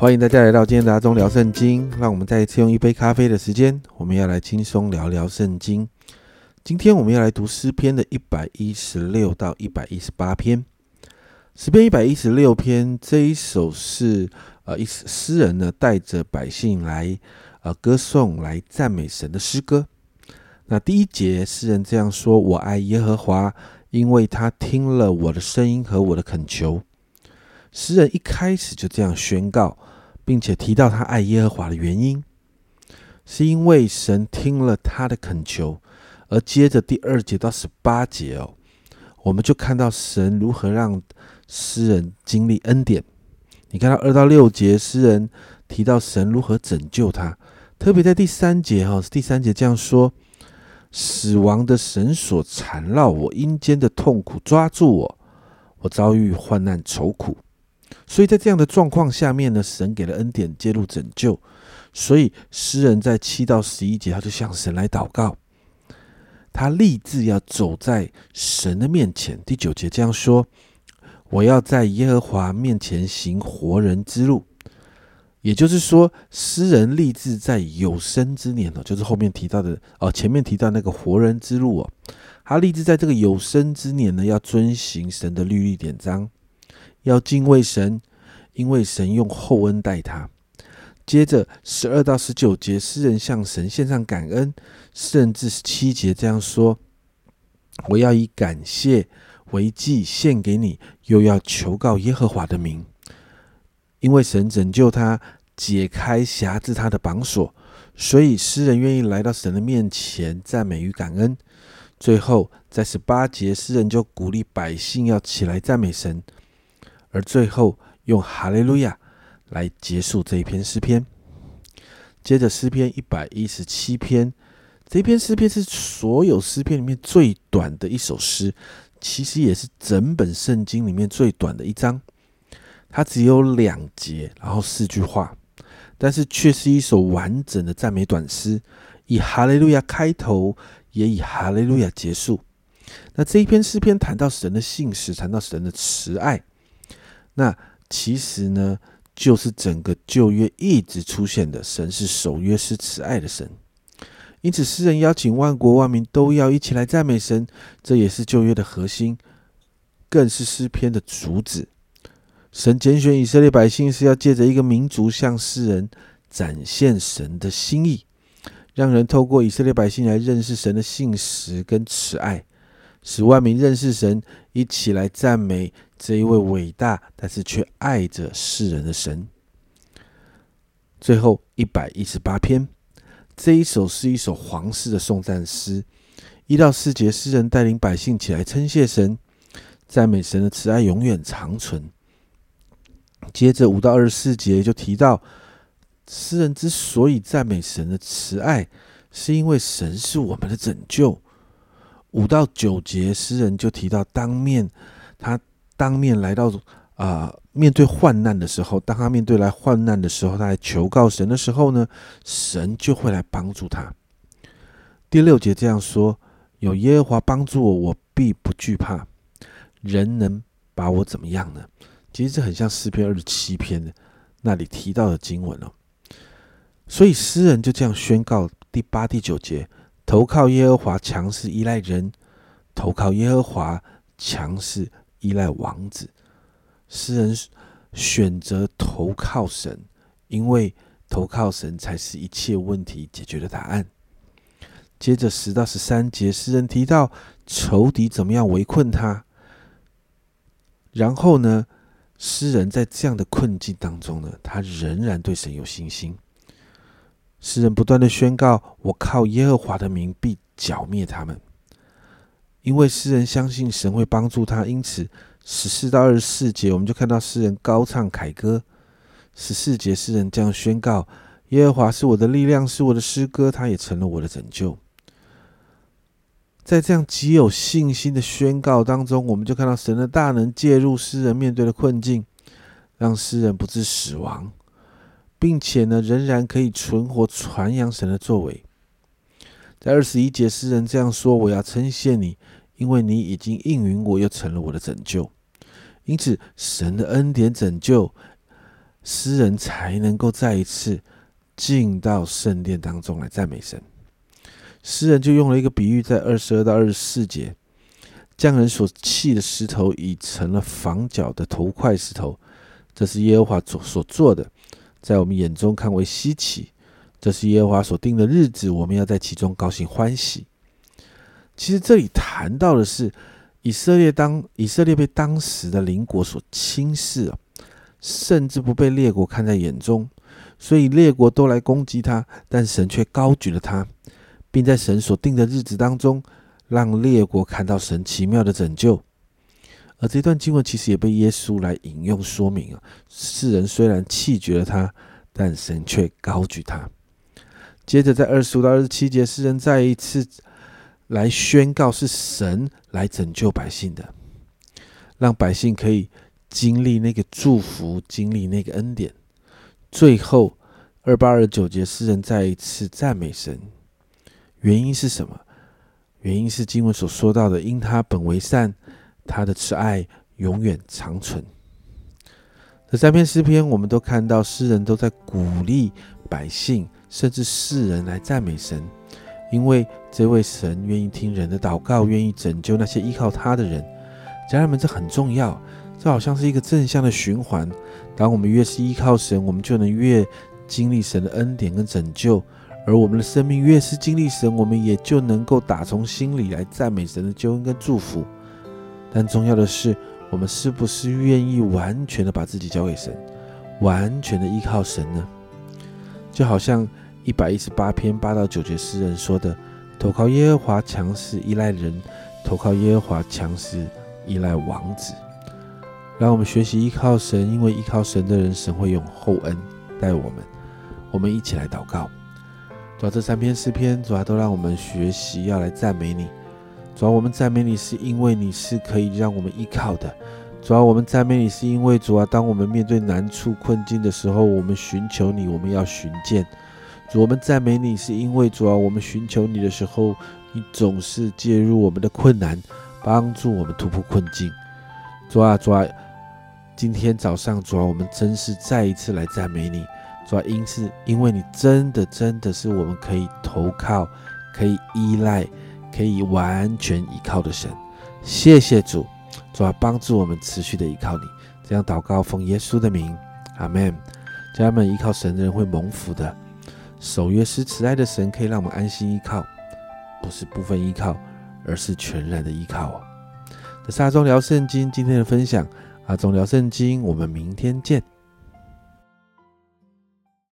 欢迎大家来到今天的阿忠聊圣经。让我们再一次用一杯咖啡的时间，我们要来轻松聊聊圣经。今天我们要来读诗篇的一百一十六到一百一十八篇。诗篇一百一十六篇这一首是呃，一诗人呢带着百姓来呃歌颂、来赞美神的诗歌。那第一节诗人这样说：“我爱耶和华，因为他听了我的声音和我的恳求。”诗人一开始就这样宣告。并且提到他爱耶和华的原因，是因为神听了他的恳求。而接着第二节到十八节哦，我们就看到神如何让诗人经历恩典。你看到二到六节，诗人提到神如何拯救他，特别在第三节哈，第三节这样说：死亡的绳索缠绕我，阴间的痛苦抓住我，我遭遇患难愁苦。所以在这样的状况下面呢，神给了恩典介入拯救，所以诗人在七到十一节，他就向神来祷告，他立志要走在神的面前。第九节这样说：“我要在耶和华面前行活人之路。”也就是说，诗人立志在有生之年哦，就是后面提到的哦，前面提到那个活人之路哦，他立志在这个有生之年呢，要遵行神的律例典章。要敬畏神，因为神用厚恩待他。接着十二到十九节，诗人向神献上感恩。诗人至十七节这样说：“我要以感谢为祭献给你，又要求告耶和华的名，因为神拯救他，解开辖制他的绑锁，所以诗人愿意来到神的面前赞美与感恩。”最后在十八节，诗人就鼓励百姓要起来赞美神。而最后用哈利路亚来结束这一篇诗篇。接着诗篇一百一十七篇，这篇诗篇是所有诗篇里面最短的一首诗，其实也是整本圣经里面最短的一章。它只有两节，然后四句话，但是却是一首完整的赞美短诗，以哈利路亚开头，也以哈利路亚结束。那这一篇诗篇谈到神的信实，谈到神的慈爱。那其实呢，就是整个旧约一直出现的神是守约是慈爱的神，因此诗人邀请万国万民都要一起来赞美神，这也是旧约的核心，更是诗篇的主旨。神拣选以色列百姓是要借着一个民族向世人展现神的心意，让人透过以色列百姓来认识神的信实跟慈爱。使万民认识神，一起来赞美这一位伟大但是却爱着世人的神。最后一百一十八篇，这一首是一首皇室的颂赞诗。一到四节，诗人带领百姓起来称谢神，赞美神的慈爱永远长存。接着五到二十四节就提到，诗人之所以赞美神的慈爱，是因为神是我们的拯救。五到九节，诗人就提到，当面他当面来到啊，面对患难的时候，当他面对来患难的时候，他来求告神的时候呢，神就会来帮助他。第六节这样说：有耶和华帮助我，我必不惧怕。人能把我怎么样呢？其实这很像诗篇二十七篇的那里提到的经文哦。所以诗人就这样宣告第八、第九节。投靠耶和华，强势依赖人；投靠耶和华，强势依赖王子。诗人选择投靠神，因为投靠神才是一切问题解决的答案。接着十到十三节，诗人提到仇敌怎么样围困他。然后呢，诗人在这样的困境当中呢，他仍然对神有信心。诗人不断的宣告：“我靠耶和华的名必剿灭他们。”因为诗人相信神会帮助他，因此十四到二十四节，我们就看到诗人高唱凯歌。十四节，诗人这样宣告：“耶和华是我的力量，是我的诗歌，他也成了我的拯救。”在这样极有信心的宣告当中，我们就看到神的大能介入诗人面对的困境，让诗人不致死亡。并且呢，仍然可以存活，传扬神的作为。在二十一节，诗人这样说：“我要称谢你，因为你已经应允我，又成了我的拯救。因此，神的恩典拯救，诗人才能够再一次进到圣殿当中来赞美神。诗人就用了一个比喻，在二十二到二十四节，匠人所砌的石头已成了房角的头块石头，这是耶和华所所做的，在我们眼中看为稀奇。这是耶和华所定的日子，我们要在其中高兴欢喜。其实这里谈到的是以色列当以色列被当时的邻国所轻视啊，甚至不被列国看在眼中，所以列国都来攻击他，但神却高举了他。并在神所定的日子当中，让列国看到神奇妙的拯救。而这段经文其实也被耶稣来引用说明啊。世人虽然弃绝了他，但神却高举他。接着在二十五到二十七节，世人再一次来宣告是神来拯救百姓的，让百姓可以经历那个祝福，经历那个恩典。最后二八二九节，世人再一次赞美神。原因是什么？原因是经文所说到的，因他本为善，他的慈爱永远长存。这三篇诗篇，我们都看到诗人都在鼓励百姓，甚至世人来赞美神，因为这位神愿意听人的祷告，愿意拯救那些依靠他的人。家人们，这很重要，这好像是一个正向的循环。当我们越是依靠神，我们就能越经历神的恩典跟拯救。而我们的生命越是经历神，我们也就能够打从心里来赞美神的救恩跟祝福。但重要的是，我们是不是愿意完全的把自己交给神，完全的依靠神呢？就好像一百一十八篇八到九节诗人说的：“投靠耶和华强势依赖人，投靠耶和华强势依赖王子。”让我们学习依靠神，因为依靠神的人，神会用厚恩待我们。我们一起来祷告。主要这三篇诗篇，主要都让我们学习要来赞美你。主要我们赞美你，是因为你是可以让我们依靠的。主要我们赞美你，是因为主啊，当我们面对难处困境的时候，我们寻求你，我们要寻见。主，我们赞美你，是因为主啊，我们寻求你的时候，你总是介入我们的困难，帮助我们突破困境。主啊，主啊，今天早上，主啊，我们真是再一次来赞美你。主要因是因为你真的真的是我们可以投靠、可以依赖、可以完全依靠的神。谢谢主，主要帮助我们持续的依靠你。这样祷告，奉耶稣的名，阿门。家人们，依靠神的人会蒙福的。守约是慈爱的神，可以让我们安心依靠，不是部分依靠，而是全然的依靠哦。这是阿忠聊圣经今天的分享，阿忠聊圣经，我们明天见。